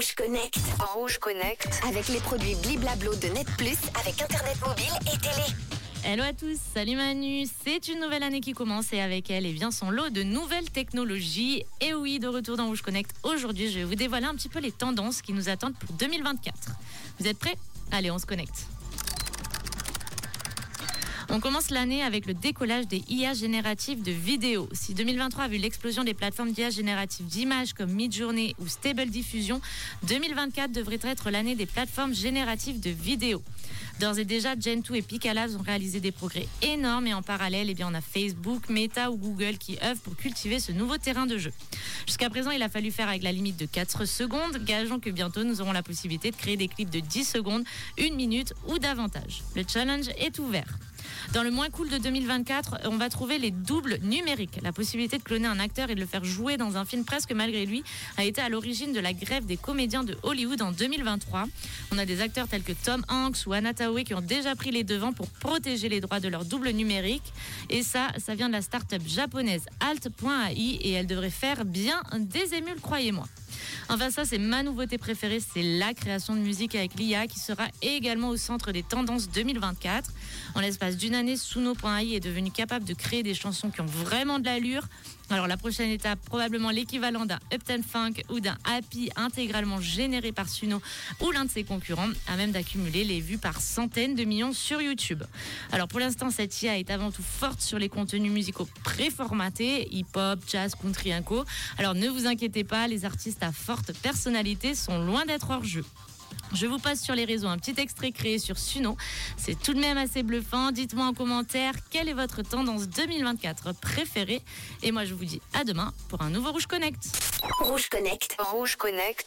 Rouge Connect. Rouge Connect. Avec les produits Bliblablo de Net Plus avec Internet mobile et télé. Hello à tous, salut Manu, c'est une nouvelle année qui commence et avec elle, et eh bien son lot de nouvelles technologies. Et oui, de retour dans Rouge Connect, aujourd'hui je vais vous dévoiler un petit peu les tendances qui nous attendent pour 2024. Vous êtes prêts? Allez, on se connecte. On commence l'année avec le décollage des IA génératives de vidéos. Si 2023 a vu l'explosion des plateformes d'IA génératives d'images comme Midjourney ou Stable Diffusion, 2024 devrait être l'année des plateformes génératives de vidéos. D'ores et déjà, Gen2 et Picalabs ont réalisé des progrès énormes et en parallèle, eh bien, on a Facebook, Meta ou Google qui œuvrent pour cultiver ce nouveau terrain de jeu. Jusqu'à présent, il a fallu faire avec la limite de 4 secondes. Gageons que bientôt, nous aurons la possibilité de créer des clips de 10 secondes, 1 minute ou davantage. Le challenge est ouvert. Dans le moins cool de 2024, on va trouver les doubles numériques. La possibilité de cloner un acteur et de le faire jouer dans un film presque malgré lui a été à l'origine de la grève des comédiens de Hollywood en 2023. On a des acteurs tels que Tom Hanks ou Anna qui ont déjà pris les devants pour protéger les droits de leur double numérique. Et ça, ça vient de la start-up japonaise Alt.ai et elle devrait faire bien des émules, croyez-moi. Enfin, ça, c'est ma nouveauté préférée, c'est la création de musique avec l'IA qui sera également au centre des tendances 2024. En l'espace d'une année, Suno.ai est devenu capable de créer des chansons qui ont vraiment de l'allure. Alors la prochaine étape, probablement l'équivalent d'un Upton Funk ou d'un Happy intégralement généré par Suno ou l'un de ses concurrents, à même d'accumuler les vues par centaines de millions sur YouTube. Alors pour l'instant, cette IA est avant tout forte sur les contenus musicaux préformatés, hip-hop, jazz, country, inco. Alors ne vous inquiétez pas, les artistes forte personnalité sont loin d'être hors jeu. Je vous passe sur les réseaux un petit extrait créé sur Suno. C'est tout de même assez bluffant. Dites-moi en commentaire quelle est votre tendance 2024 préférée? Et moi, je vous dis à demain pour un nouveau Rouge Connect. Rouge Connect. Rouge Connect.